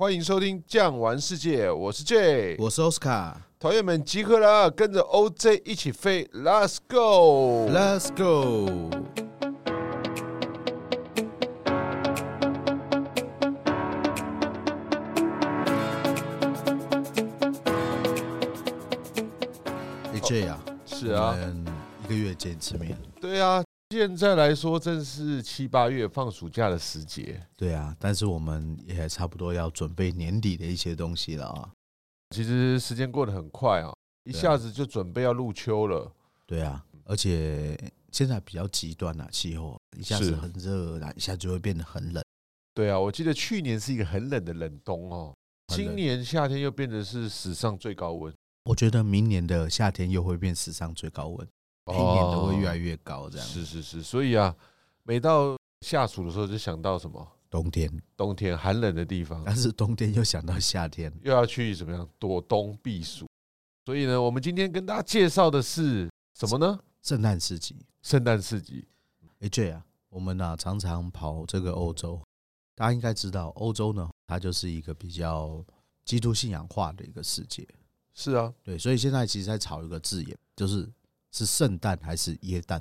欢迎收听《酱玩世界》，我是 J，我是 Oscar，团员们集合啦，跟着 OJ 一起飞，Let's go，Let's go。哎，J 啊，是啊，一个月见一次面，对啊。现在来说，正是七八月放暑假的时节。对啊，但是我们也差不多要准备年底的一些东西了啊。其实时间过得很快啊，一下子就准备要入秋了。对啊，而且现在比较极端啊，气候一下子很热，一下子就会变得很冷。对啊，我记得去年是一个很冷的冷冬哦，今年夏天又变得是史上最高温。我觉得明年的夏天又会变史上最高温。每年都会越来越高，这样、哦、是是是，所以啊，每到夏暑的时候就想到什么冬天，冬天寒冷的地方，但是冬天又想到夏天，又要去怎么样躲冬避暑。所以呢，我们今天跟大家介绍的是什么呢？圣诞市集，圣诞市集。哎，J 啊，我们呢、啊、常常跑这个欧洲，大家应该知道，欧洲呢它就是一个比较基督信仰化的一个世界。是啊，对，所以现在其实在炒一个字眼，就是。是圣诞还是耶诞？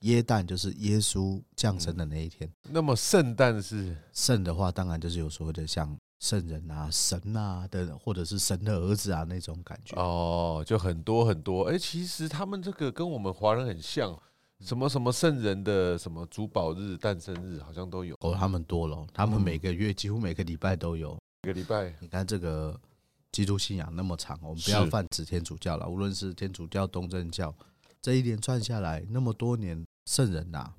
耶诞就是耶稣降生的那一天。那么圣诞是圣的话，当然就是有所谓的像圣人啊、神啊的，或者是神的儿子啊那种感觉。哦，就很多很多。哎，其实他们这个跟我们华人很像，什么什么圣人的什么主保日、诞生日，好像都有。哦，他们多了，他们每个月几乎每个礼拜都有。每个礼拜，你看这个。基督信仰那么长，我们不要泛指天主教了。无论是天主教、东正教，这一连串下来那么多年，圣人呐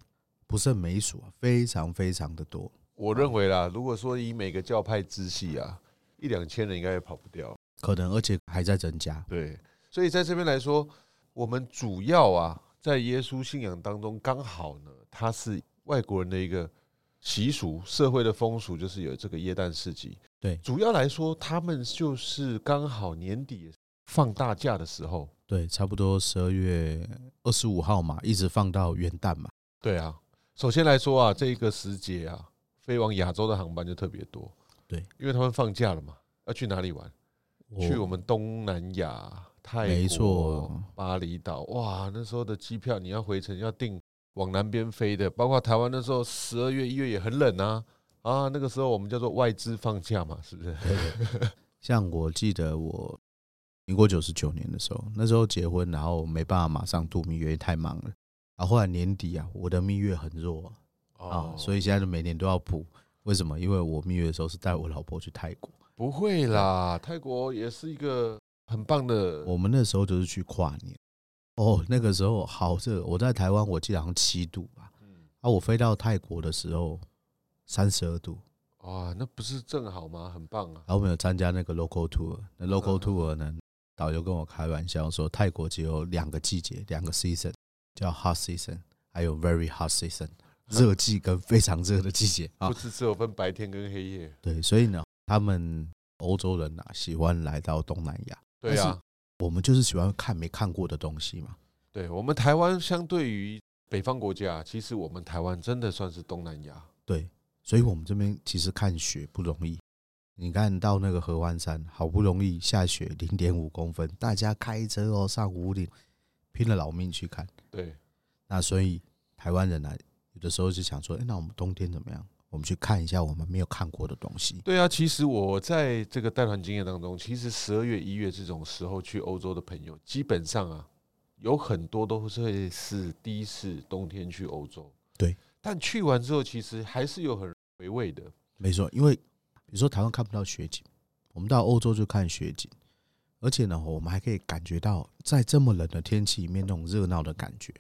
不胜枚数啊，非常非常的多。我认为啦，如果说以每个教派支系啊，一两千人应该也跑不掉，可能而且还在增加。对，所以在这边来说，我们主要啊，在耶稣信仰当中，刚好呢，它是外国人的一个习俗、社会的风俗，就是有这个耶诞市集。对，主要来说，他们就是刚好年底放大假的时候，对，差不多十二月二十五号嘛，一直放到元旦嘛。对啊，首先来说啊，这个时节啊，飞往亚洲的航班就特别多。对，因为他们放假了嘛，要去哪里玩？去我们东南亚，泰国，没错，巴厘岛。哇，那时候的机票你要回程要订往南边飞的，包括台湾那时候十二月一月也很冷啊。啊，那个时候我们叫做外资放假嘛，是不是？像我记得我民国九十九年的时候，那时候结婚，然后没办法马上度蜜月，太忙了。啊后后来年底啊，我的蜜月很弱啊，所以现在就每年都要补。为什么？因为我蜜月的时候是带我老婆去泰国。不会啦，泰国也是一个很棒的。我们那时候就是去跨年。哦，那个时候好热，我在台湾我记得好像七度吧。啊，我飞到泰国的时候。三十二度，哇，那不是正好吗？很棒啊！然后我们有参加那个 local tour，那 local tour 呢，导游跟我开玩笑说，泰国只有两个季节，两个 season，叫 hot season，还有 very hot season，热季跟非常热的季节啊，不是只有分白天跟黑夜。对，所以呢，他们欧洲人呐，喜欢来到东南亚。对啊，我们就是喜欢看没看过的东西嘛。对，我们台湾相对于北方国家，其实我们台湾真的算是东南亚。对。所以我们这边其实看雪不容易，你看到那个合欢山，好不容易下雪零点五公分，大家开车哦上武岭，拼了老命去看。对，那所以台湾人呢，有的时候就想说，哎，那我们冬天怎么样？我们去看一下我们没有看过的东西。对啊，其实我在这个带团经验当中，其实十二月、一月这种时候去欧洲的朋友，基本上啊，有很多都是会是第一次冬天去欧洲。对，但去完之后，其实还是有很回味的，没错，因为比如说台湾看不到雪景，我们到欧洲就看雪景，而且呢，我们还可以感觉到在这么冷的天气里面那种热闹的感觉，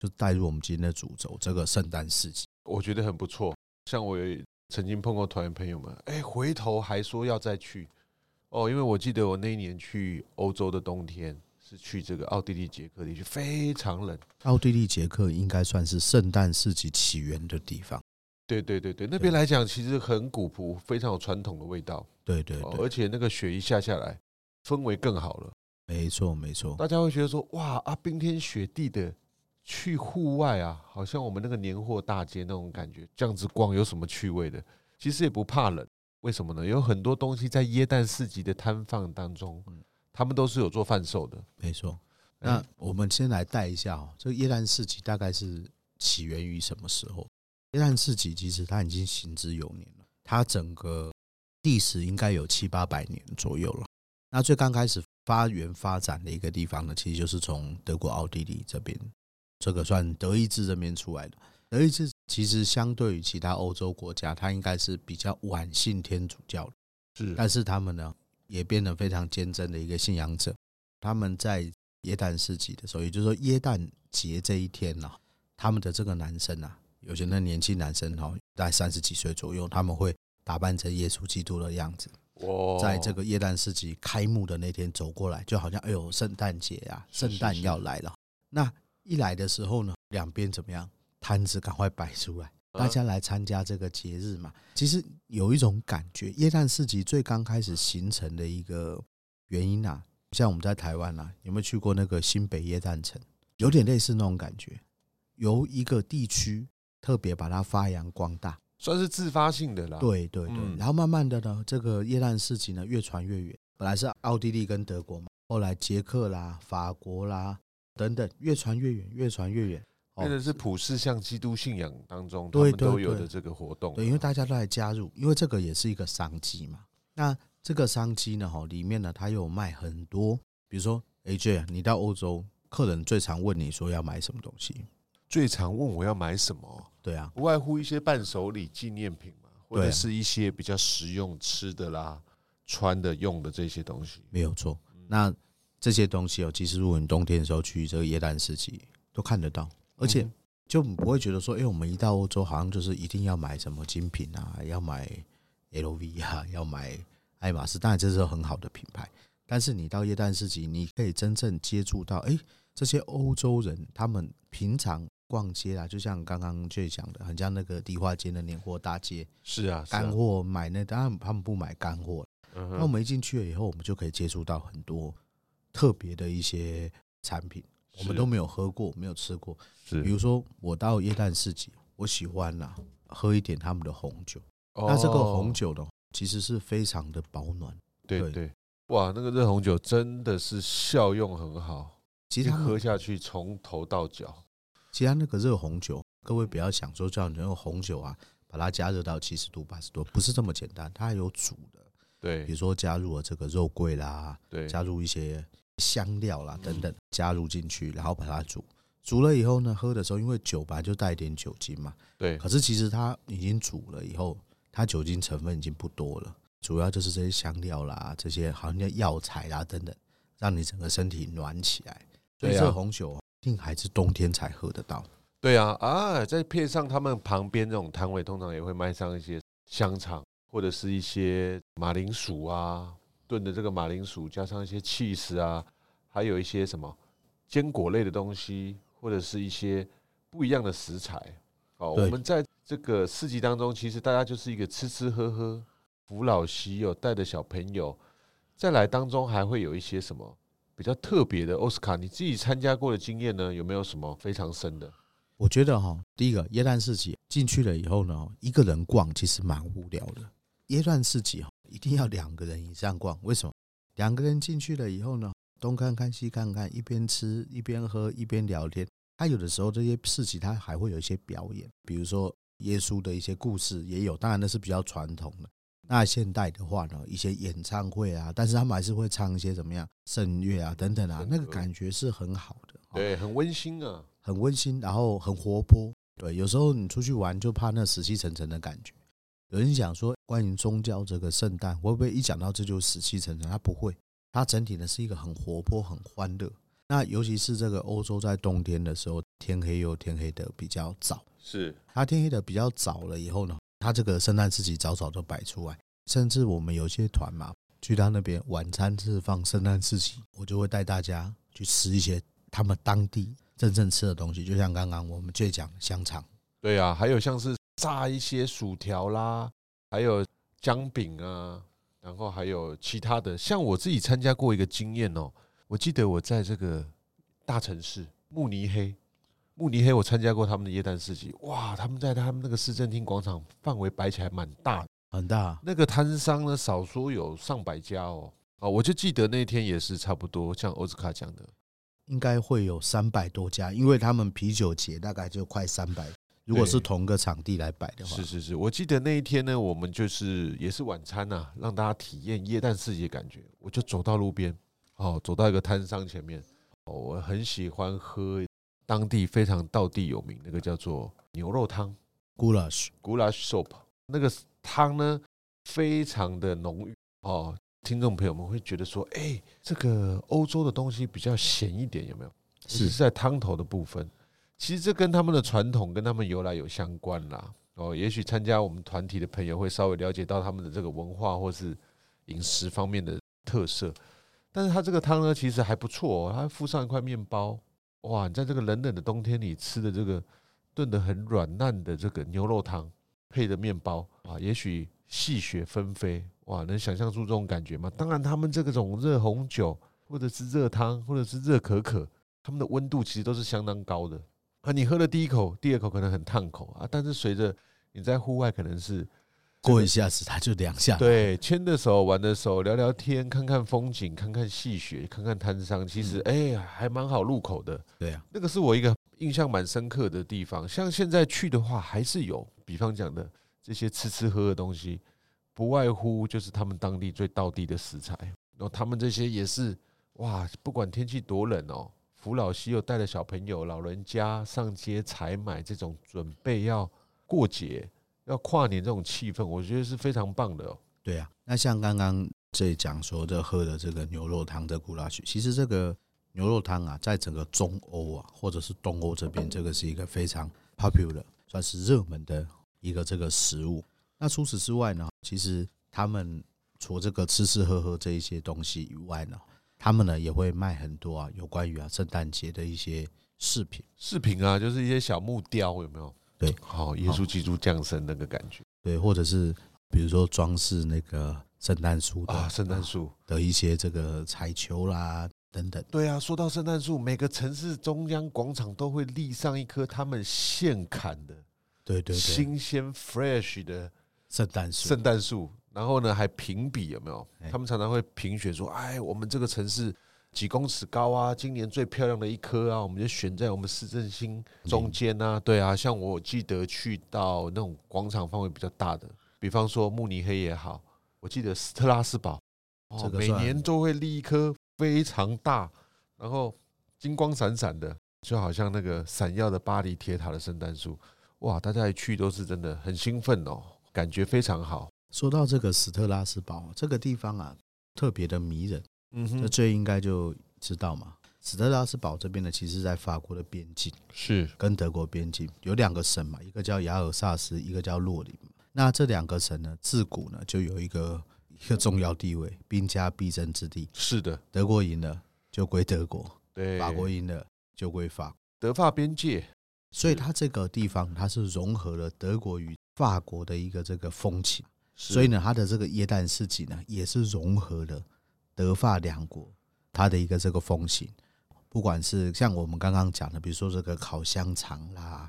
就带入我们今天的主轴，这个圣诞市集，我觉得很不错。像我曾经碰过团员朋友们，哎，回头还说要再去哦，因为我记得我那一年去欧洲的冬天是去这个奥地利捷克地区，非常冷。奥地利捷克应该算是圣诞市集起源的地方。对对对对，那边来讲其实很古朴，非常有传统的味道。对对对，而且那个雪一下下来，氛围更好了。没错没错，大家会觉得说哇啊，冰天雪地的去户外啊，好像我们那个年货大街那种感觉，这样子逛有什么趣味的？其实也不怕冷，为什么呢？有很多东西在耶诞市集的摊贩当中，他们都是有做贩售的。没错。那我们先来带一下哦，这个耶诞市集大概是起源于什么时候？耶诞市集其实它已经行之有年了，它整个历史应该有七八百年左右了。那最刚开始发源发展的一个地方呢，其实就是从德国奥地利这边，这个算德意志这边出来的。德意志其实相对于其他欧洲国家，它应该是比较晚信天主教的，是，但是他们呢也变得非常坚贞的一个信仰者，他们在。耶诞市集的时候，也就是说耶诞节这一天呢，他们的这个男生啊，有些那年轻男生哈，大概三十几岁左右，他们会打扮成耶稣基督的样子，在这个耶诞市集开幕的那天走过来，就好像哎呦，圣诞节啊，圣诞要来了。那一来的时候呢，两边怎么样？摊子赶快摆出来，大家来参加这个节日嘛。其实有一种感觉，耶诞市集最刚开始形成的一个原因啊。像我们在台湾啊，有没有去过那个新北耶诞城？有点类似那种感觉，由一个地区特别把它发扬光大，算是自发性的啦。对对对，然后慢慢的呢，这个耶诞市集呢越传越远。本来是奥地利跟德国嘛，后来捷克啦、法国啦等等，越传越远，越传越远。变成是普世向基督信仰当中他们都有的这个活动。对，因为大家都来加入，因为这个也是一个商机嘛。那这个商机呢，哈，里面呢，它有卖很多，比如说，AJ，你到欧洲，客人最常问你说要买什么东西？最常问我要买什么？对啊，不外乎一些伴手礼、纪念品嘛，或者是一些比较实用吃的啦、穿的、用的这些东西。没有错。那这些东西哦，其实如果你冬天的时候去这个耶诞市集，都看得到，而且就不会觉得说，哎，我们一到欧洲，好像就是一定要买什么精品啊，要买 LV 啊，要买。爱马仕当然这是很好的品牌，但是你到耶诞市集，你可以真正接触到，哎，这些欧洲人他们平常逛街啊，就像刚刚 J 讲的，很像那个迪化街的年货大街。是啊，干货买那当然他们不买干货。那我们一进去了以后，我们就可以接触到很多特别的一些产品，我们都没有喝过，没有吃过。是，比如说我到耶诞市集，我喜欢呐喝一点他们的红酒。那这个红酒的。其实是非常的保暖，对对，对，哇，那个热红酒真的是效用很好，其实喝下去从头到脚。其他那个热红酒，各位不要想说叫你用红酒啊，把它加热到七十度、八十度，不是这么简单，它还有煮的。对，比如说加入了这个肉桂啦，对，加入一些香料啦等等，加入进去，然后把它煮。煮了以后呢，喝的时候，因为酒本来就带一点酒精嘛，对。可是其实它已经煮了以后。它酒精成分已经不多了，主要就是这些香料啦，这些好像叫药材啦等等，让你整个身体暖起来。所以这红酒一定还是冬天才喝得到。对啊，啊，再配上他们旁边这种摊位，通常也会卖上一些香肠，或者是一些马铃薯啊，炖的这个马铃薯，加上一些起司啊，还有一些什么坚果类的东西，或者是一些不一样的食材。哦，我们在这个市集当中，其实大家就是一个吃吃喝喝，扶老携幼，带着小朋友，再来当中还会有一些什么比较特别的。奥斯卡，你自己参加过的经验呢？有没有什么非常深的？我觉得哈，第一个耶诞市集进去了以后呢，一个人逛其实蛮无聊的。耶诞市集哈，一定要两个人以上逛。为什么？两个人进去了以后呢，东看看西看看，一边吃一边喝一边聊天。他有的时候这些事情，他还会有一些表演，比如说耶稣的一些故事也有，当然那是比较传统的。那现代的话呢，一些演唱会啊，但是他们还是会唱一些怎么样圣乐啊等等啊，那个感觉是很好的，对，很温馨啊，很温馨，然后很活泼。对，有时候你出去玩就怕那死气沉沉的感觉。有人讲说，关于宗教这个圣诞会不会一讲到这就死气沉沉？它不会，它整体呢是一个很活泼、很欢乐。那尤其是这个欧洲在冬天的时候，天黑又天黑的比较早。是它天黑的比较早了以后呢，它这个圣诞市集早早就摆出来。甚至我们有些团嘛，去他那边晚餐是放圣诞市集，我就会带大家去吃一些他们当地真正吃的东西，就像刚刚我们最讲的香肠。对啊，还有像是炸一些薯条啦，还有姜饼啊，然后还有其他的。像我自己参加过一个经验哦。我记得我在这个大城市慕尼黑，慕尼黑我参加过他们的耶诞市集，哇！他们在他们那个市政厅广场范围摆起来蛮大，很大。那个摊商呢，少说有上百家哦。啊，我就记得那天也是差不多，像欧斯卡讲的，应该会有三百多家，因为他们啤酒节大概就快三百。如果是同个场地来摆的话，是是是，我记得那一天呢，我们就是也是晚餐呐、啊，让大家体验夜诞市集的感觉。我就走到路边，哦，走到一个摊商前面，哦，我很喜欢喝当地非常道地有名那个叫做牛肉汤，Goulash Goulash Soup，那个汤呢非常的浓郁哦。听众朋友们会觉得说，哎，这个欧洲的东西比较咸一点，有没有？是在汤头的部分。其实这跟他们的传统、跟他们由来有相关啦。哦，也许参加我们团体的朋友会稍微了解到他们的这个文化或是饮食方面的特色。但是它这个汤呢，其实还不错哦。它附上一块面包，哇！你在这个冷冷的冬天里吃的这个炖得很软烂的这个牛肉汤，配的面包啊，也许细雪纷飞，哇！能想象出这种感觉吗？当然，他们这个种热红酒或者是热汤或者是热可可，他们的温度其实都是相当高的。啊，你喝了第一口，第二口可能很烫口啊，但是随着你在户外，可能是过一下子它就凉下来。对，牵的手，玩的手，聊聊天，看看风景，看看细雪，看看摊商，其实哎呀，还蛮好入口的。对啊，那个是我一个印象蛮深刻的地方。像现在去的话，还是有，比方讲的这些吃吃喝的东西，不外乎就是他们当地最道地的食材。然后他们这些也是哇，不管天气多冷哦。福老西又带着小朋友、老人家上街采买，这种准备要过节、要跨年这种气氛，我觉得是非常棒的哦。对啊，那像刚刚这讲说的喝的这个牛肉汤的古拉曲，其实这个牛肉汤啊，在整个中欧啊，或者是东欧这边，这个是一个非常 popular，算是热门的一个这个食物。那除此之外呢，其实他们除这个吃吃喝喝这一些东西以外呢。他们呢也会卖很多啊，有关于啊圣诞节的一些饰品，饰品啊，就是一些小木雕，有没有？对，好，耶稣基督降生那个感觉，对，或者是比如说装饰那个圣诞树啊，圣诞树。的一些这个彩球啦等等。对啊，说到圣诞树，每个城市中央广场都会立上一棵他们现砍的，对对对，新鲜 fresh 的圣诞树，圣诞树。然后呢，还评比有没有？他们常常会评选说：“哎，我们这个城市几公尺高啊，今年最漂亮的一颗啊，我们就选在我们市政心中间啊。”对啊，像我记得去到那种广场范围比较大的，比方说慕尼黑也好，我记得斯特拉斯堡，哦，每年都会立一棵非常大，然后金光闪闪的，就好像那个闪耀的巴黎铁塔的圣诞树。哇，大家一去都是真的很兴奋哦，感觉非常好。说到这个斯特拉斯堡这个地方啊，特别的迷人。嗯哼，那最应该就知道嘛。斯特拉斯堡这边呢，其实在法国的边境，是跟德国边境，有两个省嘛，一个叫雅尔萨斯，一个叫洛林。那这两个省呢，自古呢就有一个一个重要地位，兵家必争之地。是的，德国赢了就归德国，对，法国赢了就归法。德法边界，所以它这个地方它是融合了德国与法国的一个这个风情。所以呢，它的这个耶诞市集呢，也是融合了德法两国它的一个这个风情。不管是像我们刚刚讲的，比如说这个烤香肠啦、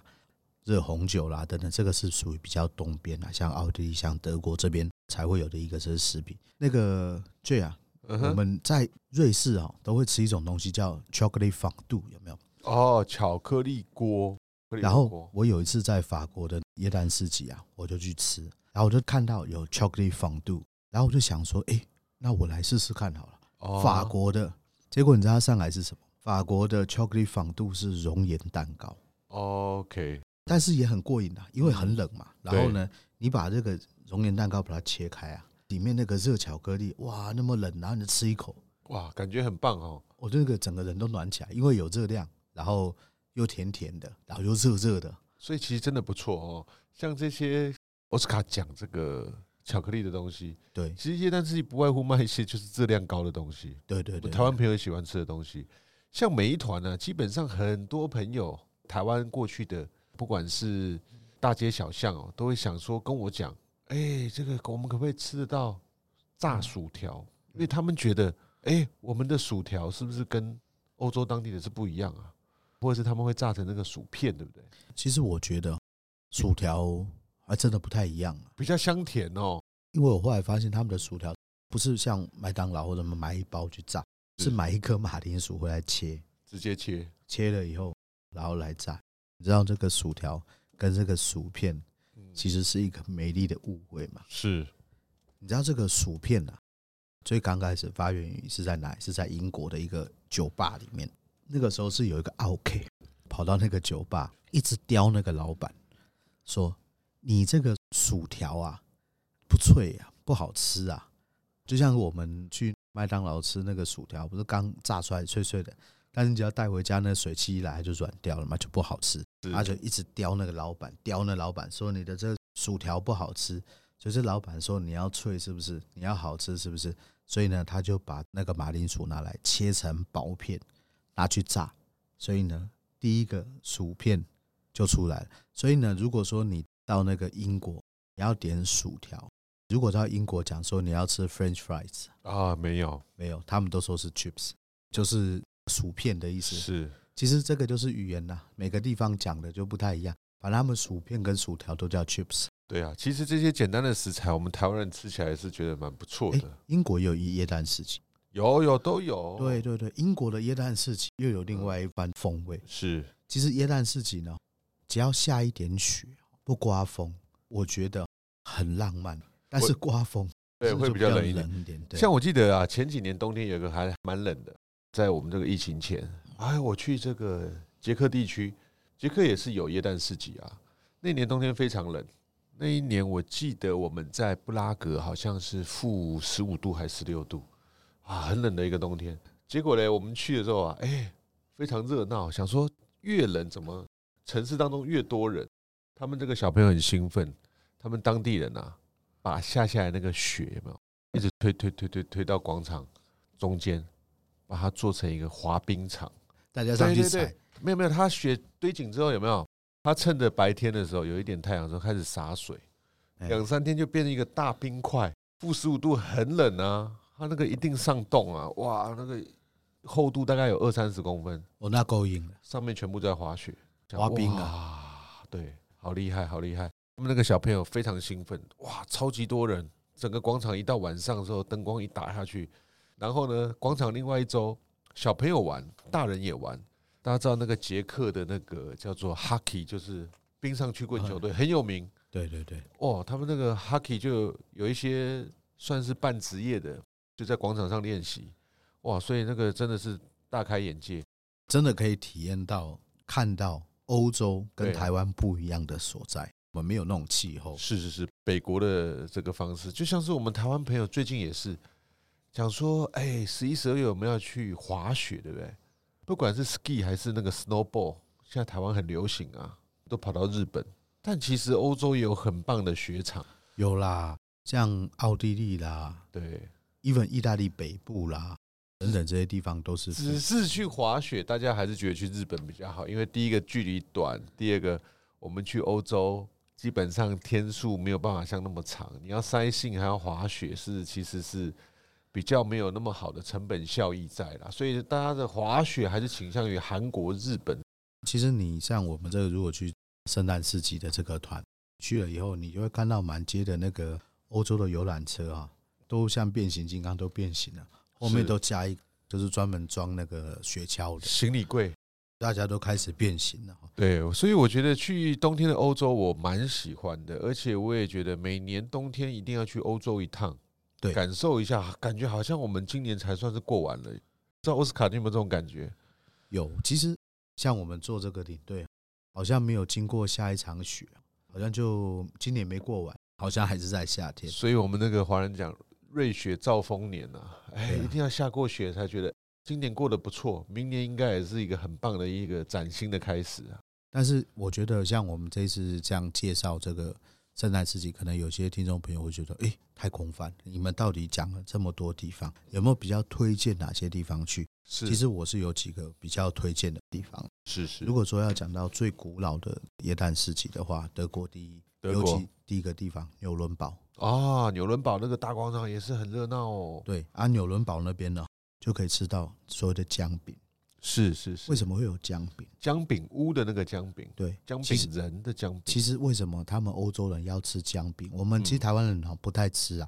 热红酒啦等等，这个是属于比较东边啊，像奥地利、像德国这边才会有的一个这是食品。那个 J 啊，我们在瑞士啊都会吃一种东西叫 chocolate fondue，有没有？哦，巧克力锅。然后我有一次在法国的耶诞市集啊，我就去吃。然后我就看到有 chocolate fondue，然后我就想说，哎，那我来试试看好了。法国的，结果你知道它上来是什么？法国的 chocolate fondue 是熔岩蛋糕。OK，但是也很过瘾啊，因为很冷嘛。然后呢，你把这个熔岩蛋糕把它切开啊，里面那个热巧克力，哇，那么冷，然后你吃一口，哇，感觉很棒哦。我这个整个人都暖起来，因为有热量，然后又甜甜的，然后又热热的，所以其实真的不错哦。像这些。奥斯卡讲这个巧克力的东西，对，其实耶诞市集不外乎卖一些就是质量高的东西，对对对，台湾朋友喜欢吃的东西，像每一团呢，基本上很多朋友台湾过去的，不管是大街小巷哦，都会想说跟我讲，哎，这个我们可不可以吃得到炸薯条？因为他们觉得，哎，我们的薯条是不是跟欧洲当地的是不一样啊？或者是他们会炸成那个薯片，对不对？其实我觉得薯条。还真的不太一样，比较香甜哦。因为我后来发现他们的薯条不是像麦当劳或者买一包去炸，是买一颗马铃薯回来切，直接切，切了以后然后来炸。你知道这个薯条跟这个薯片其实是一个美丽的误会嘛？是，你知道这个薯片啊，最刚开始发源于是在哪？是在英国的一个酒吧里面。那个时候是有一个奥 K 跑到那个酒吧，一直刁那个老板说：“你这个薯条啊，不脆啊，不好吃啊。”就像我们去麦当劳吃那个薯条，不是刚炸出来脆脆的，但是你只要带回家，那水汽一来就软掉了嘛，就不好吃。他就一直刁那个老板，刁那老板说：“你的这个薯条不好吃。”所以这老板说：“你要脆是不是？你要好吃是不是？”所以呢，他就把那个马铃薯拿来切成薄片。拿去炸，所以呢，第一个薯片就出来了。所以呢，如果说你到那个英国，你要点薯条，如果到英国讲说你要吃 French fries 啊，没有没有，他们都说是 chips，就是薯片的意思。是，其实这个就是语言呐，每个地方讲的就不太一样。反正他们薯片跟薯条都叫 chips。对啊，其实这些简单的食材，我们台湾人吃起来是觉得蛮不错的。英国有一耶诞市集。有有都有，对对对，英国的耶诞市集又有另外一番风味。是，其实耶诞市集呢，只要下一点雪，不刮风，我觉得很浪漫。但是刮风，对，会比较冷一点。像我记得啊，前几年冬天有个还蛮冷的，在我们这个疫情前，哎，我去这个捷克地区，捷克也是有耶诞市集啊。那年冬天非常冷，那一年我记得我们在布拉格好像是负十五度还是十六度。啊，很冷的一个冬天，结果呢，我们去的时候啊，哎，非常热闹。想说越冷怎么城市当中越多人？他们这个小朋友很兴奋，他们当地人啊，把下下来那个雪有没有，一直推推推推推到广场中间，把它做成一个滑冰场，大家上去踩。没有没有，他雪堆紧之后有没有？他趁着白天的时候有一点太阳的时候开始洒水，两三天就变成一个大冰块，负十五度很冷啊。它那个一定上冻啊！哇，那个厚度大概有二三十公分，哦，那够硬了。上面全部在滑雪、滑冰啊！对，好厉害，好厉害！他们那个小朋友非常兴奋，哇，超级多人，整个广场一到晚上的时候，灯光一打下去，然后呢，广场另外一周小朋友玩，大人也玩。大家知道那个捷克的那个叫做 Hockey，就是冰上曲棍球队，很有名。对对对，哦，他们那个 Hockey 就有一些算是半职业的。就在广场上练习，哇！所以那个真的是大开眼界，真的可以体验到看到欧洲跟台湾不一样的所在。我们没有那种气候，是是是，北国的这个方式，就像是我们台湾朋友最近也是讲说，哎，十一、十二月我们要去滑雪，对不对？不管是 ski 还是那个 snowball，现在台湾很流行啊，都跑到日本。但其实欧洲也有很棒的雪场，有啦，像奥地利啦，对。even 意大利北部啦，等等这些地方都是。只是去滑雪，大家还是觉得去日本比较好，因为第一个距离短，第二个我们去欧洲基本上天数没有办法像那么长，你要塞信还要滑雪，是其实是比较没有那么好的成本效益在啦。所以大家的滑雪还是倾向于韩国、日本。其实你像我们这个，如果去圣诞市集的这个团去了以后，你就会看到满街的那个欧洲的游览车啊。都像变形金刚都变形了，后面都加一个，就是专门装那个雪橇的行李柜，大家都开始变形了。对，所以我觉得去冬天的欧洲我蛮喜欢的，而且我也觉得每年冬天一定要去欧洲一趟，对，感受一下，感觉好像我们今年才算是过完了。知道奥斯卡你有没有这种感觉？有，其实像我们做这个领队，好像没有经过下一场雪，好像就今年没过完，好像还是在夏天。所以我们那个华人讲。瑞雪兆丰年呐，哎，一定要下过雪才觉得今年过得不错，明年应该也是一个很棒的一个崭新的开始啊。但是我觉得像我们这次这样介绍这个圣诞市集，可能有些听众朋友会觉得，哎，太空泛。你们到底讲了这么多地方，有没有比较推荐哪些地方去？是，其实我是有几个比较推荐的地方。是是，如果说要讲到最古老的耶诞市集的话，德国第一，德国第一个地方纽伦堡。啊，纽伦堡那个大广场也是很热闹哦。对，啊，纽伦堡那边呢，就可以吃到所有的姜饼，是是是。为什么会有姜饼？姜饼屋的那个姜饼，对，姜饼人的姜饼。其实为什么他们欧洲人要吃姜饼？我们其实台湾人哈不太吃啊。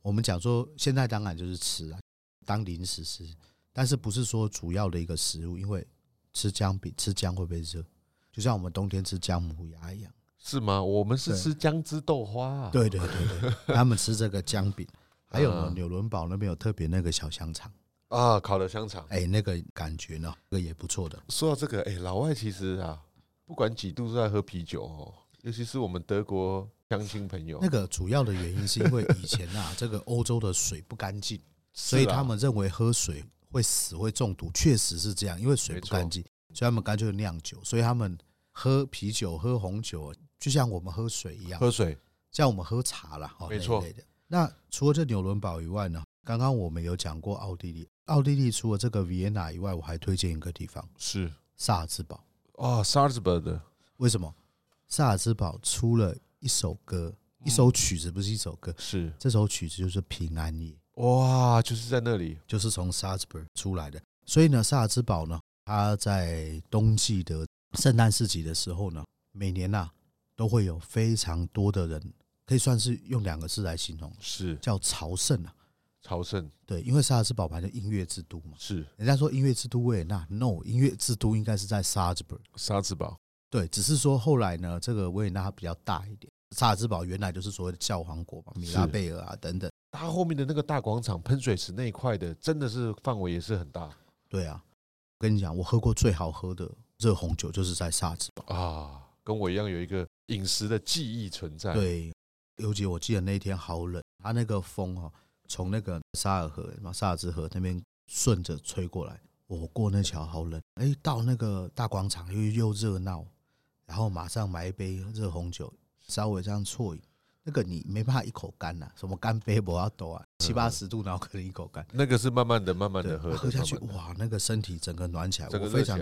我们讲说现在当然就是吃啊，当零食吃，但是不是说主要的一个食物？因为吃姜饼吃姜会不会热？就像我们冬天吃姜母鸭一样。是吗？我们是吃姜汁豆花啊。对对对对，他们吃这个姜饼，还有呢，纽伦堡那边有特别那个小香肠啊，烤的香肠，哎，那个感觉呢，这个也不错的。说到这个，哎，老外其实啊，不管几度都在喝啤酒哦，尤其是我们德国乡亲朋友。那个主要的原因是因为以前啊，这个欧洲的水不干净，所以他们认为喝水会死会中毒，确实是这样，因为水不干净，所以他们干脆酿酒，所以他们喝啤酒、喝红酒。就像我们喝水一样，喝水像我们喝茶啦，没错。那除了这纽伦堡以外呢？刚刚我们有讲过奥地利，奥地利除了这个维也纳以外，我还推荐一个地方，是萨尔茨堡。哦，萨尔茨堡的，为什么？萨尔茨堡出了一首歌，一首曲子，不是一首歌，是这首曲子就是平安夜。哇，就是在那里，就是从萨尔茨堡出来的。所以呢，萨尔茨堡呢，它在冬季的圣诞市集的时候呢，每年呐。都会有非常多的人，可以算是用两个字来形容，是叫朝圣啊。朝圣，对，因为萨尔茨堡本来就音乐之都嘛。是，人家说音乐之都维也纳，no，音乐之都应该是在萨尔兹堡。萨尔兹堡，对，只是说后来呢，这个维也纳比较大一点。萨尔兹堡原来就是所谓的教皇国嘛，米拉贝尔啊等等。它后面的那个大广场、喷水池那一块的，真的是范围也是很大。对啊，我跟你讲，我喝过最好喝的热红酒就是在萨尔兹堡啊，跟我一样有一个。饮食的记忆存在。对，尤其我记得那一天好冷，它那个风哈，从那个沙尔河嘛，萨尔兹河那边顺着吹过来，我过那桥好冷。哎，到那个大广场又又热闹，然后马上买一杯热红酒，稍微这样啜饮，那个你没办法一口干呐，什么干杯不要多啊，七八十度然后可能一口干。那个是慢慢的、慢慢的喝，喝下去，哇，那个身体整个暖起来，我非常。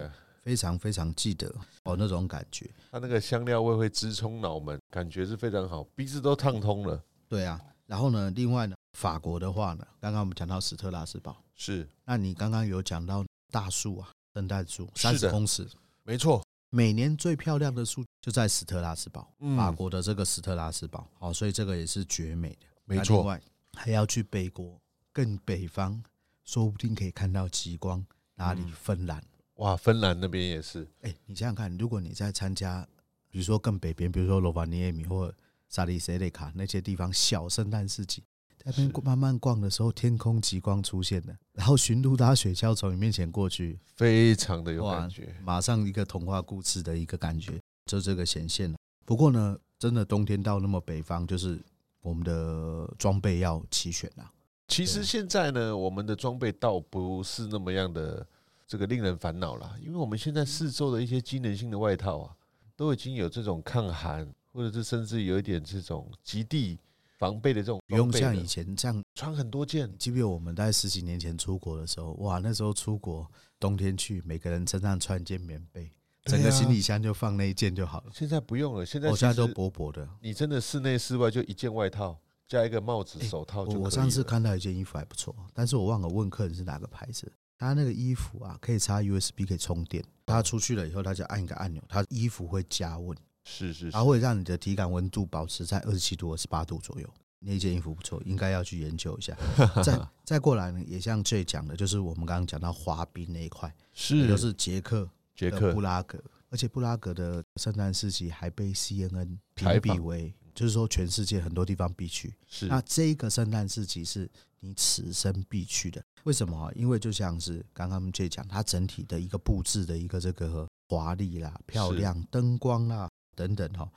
非常非常记得哦，那种感觉，它那个香料味会直冲脑门，感觉是非常好，鼻子都烫通了。对啊，然后呢，另外呢，法国的话呢，刚刚我们讲到斯特拉斯堡，是，那你刚刚有讲到大树啊，圣诞树三十公尺，没错，每年最漂亮的树就在斯特拉斯堡，法国的这个斯特拉斯堡，好，所以这个也是绝美的，没错。另外还要去北国，更北方，说不定可以看到极光，哪里？芬兰。哇，芬兰那边也是。哎、欸，你想想看，如果你在参加，比如说更北边，比如说罗瓦尼耶米或萨利塞雷卡那些地方小圣诞市集，在那边慢慢逛的时候，天空极光出现了，然后驯鹿搭雪橇从你面前过去，非常的有感觉，马上一个童话故事的一个感觉，就这个显现了。不过呢，真的冬天到那么北方，就是我们的装备要齐全了。其实现在呢，我们的装备倒不是那么样的。这个令人烦恼了，因为我们现在四周的一些机能性的外套啊，都已经有这种抗寒，或者是甚至有一点这种极地防备的这种，不用像以前这样穿很多件。记不记得我们在十几年前出国的时候，哇，那时候出国冬天去，每个人身上穿一件棉被，整个行李箱就放那一件就好了。现在不用了，现在我现在都薄薄的。你真的室内室外就一件外套加一个帽子、手套。我上次看到一件衣服还不错，但是我忘了问客人是哪个牌子。他那个衣服啊，可以插 USB，可以充电。他出去了以后，他就按一个按钮，他衣服会加温，是是，它会让你的体感温度保持在二十七度、二十八度左右。那件衣服不错，应该要去研究一下。再再过来呢，也像 J 讲的，就是我们刚刚讲到滑冰那一块，是，就是捷克、捷克布拉格，而且布拉格的圣诞市集还被 CNN 评比为，就是说全世界很多地方必去。是，那这个圣诞市集是你此生必去的。为什么？因为就像是刚刚 J 讲，它整体的一个布置的一个这个华丽啦、漂亮、灯光啦等等哈，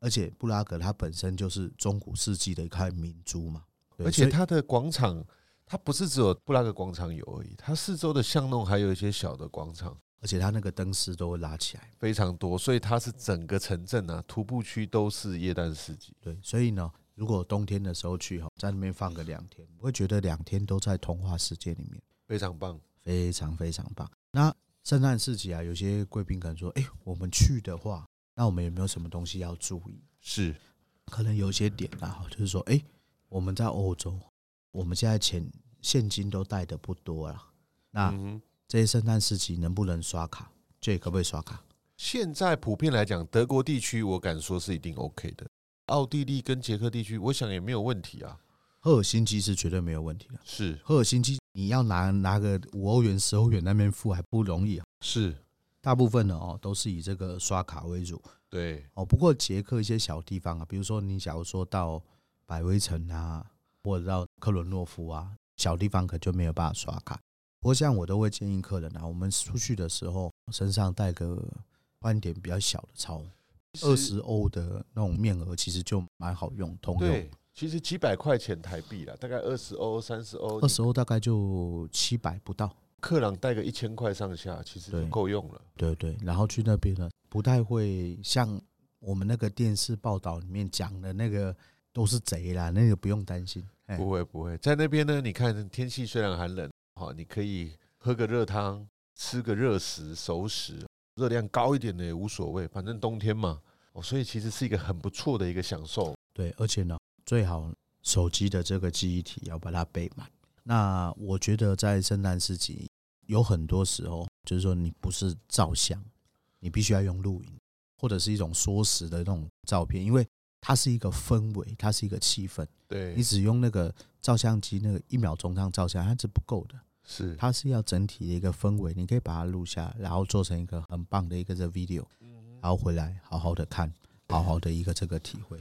而且布拉格它本身就是中古世纪的一块明珠嘛，而且它的广场，它不是只有布拉格广场有而已，它四周的巷弄还有一些小的广场，而且它那个灯饰都会拉起来，非常多，所以它是整个城镇啊，徒步区都是夜诞市集。对，所以呢。如果冬天的时候去哈，在那边放个两天，我会觉得两天都在童话世界里面，非常棒，非常非常棒。那圣诞市集啊，有些贵宾可能说：“哎，我们去的话，那我们有没有什么东西要注意？”是，可能有些点啊，就是说：“哎，我们在欧洲，我们现在钱现金都带的不多了，那这些圣诞市集能不能刷卡？这可不可以刷卡？现在普遍来讲，德国地区我敢说是一定 OK 的。奥地利跟捷克地区，我想也没有问题啊。赫尔辛基是绝对没有问题的。是赫尔辛基，你要拿拿个五欧元、十欧元那边付还不容易啊。是，大部分的哦都是以这个刷卡为主。对哦，不过捷克一些小地方啊，比如说你假如说到百威城啊，或者到克伦诺夫啊，小地方可就没有办法刷卡。不过像我都会建议客人啊，我们出去的时候身上带个换点比较小的钞，二十欧的那种面额，其实就蛮好用，通用。对，其实几百块钱台币啦，大概二十欧、三十欧，二十欧大概就七百不到。克朗带个一千块上下，其实就够用了。对对，对，然后去那边呢，不太会像我们那个电视报道里面讲的那个都是贼啦，那个不用担心。不会不会，在那边呢，你看天气虽然寒冷，好，你可以喝个热汤，吃个热食、熟食，热量高一点的也无所谓，反正冬天嘛。哦，所以其实是一个很不错的一个享受。对，而且呢，最好手机的这个记忆体要把它备满。那我觉得在圣诞市集有很多时候，就是说你不是照相，你必须要用录影，或者是一种缩时的那种照片，因为它是一个氛围，它是一个气氛。对，你只用那个照相机那个一秒钟这样照下来，它是不够的。是，它是要整体的一个氛围，你可以把它录下，然后做成一个很棒的一个这 video，然后回来好好的看，好好的一个这个体会。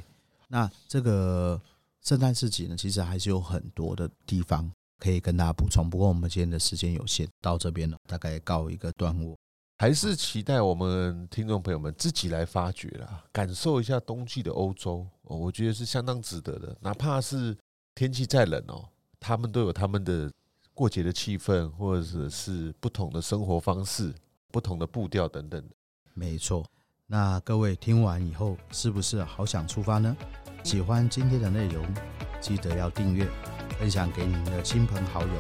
那这个圣诞市集呢，其实还是有很多的地方。可以跟大家补充，不过我们今天的时间有限，到这边了，大概告一个段落。还是期待我们听众朋友们自己来发掘啦，感受一下冬季的欧洲哦，我觉得是相当值得的。哪怕是天气再冷哦，他们都有他们的过节的气氛，或者是不同的生活方式、不同的步调等等。没错，那各位听完以后，是不是好想出发呢？喜欢今天的内容，记得要订阅。分享给您的亲朋好友，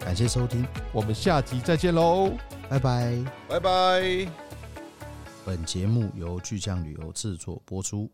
感谢收听，我们下集再见喽，拜拜，拜拜。本节目由巨匠旅游制作播出。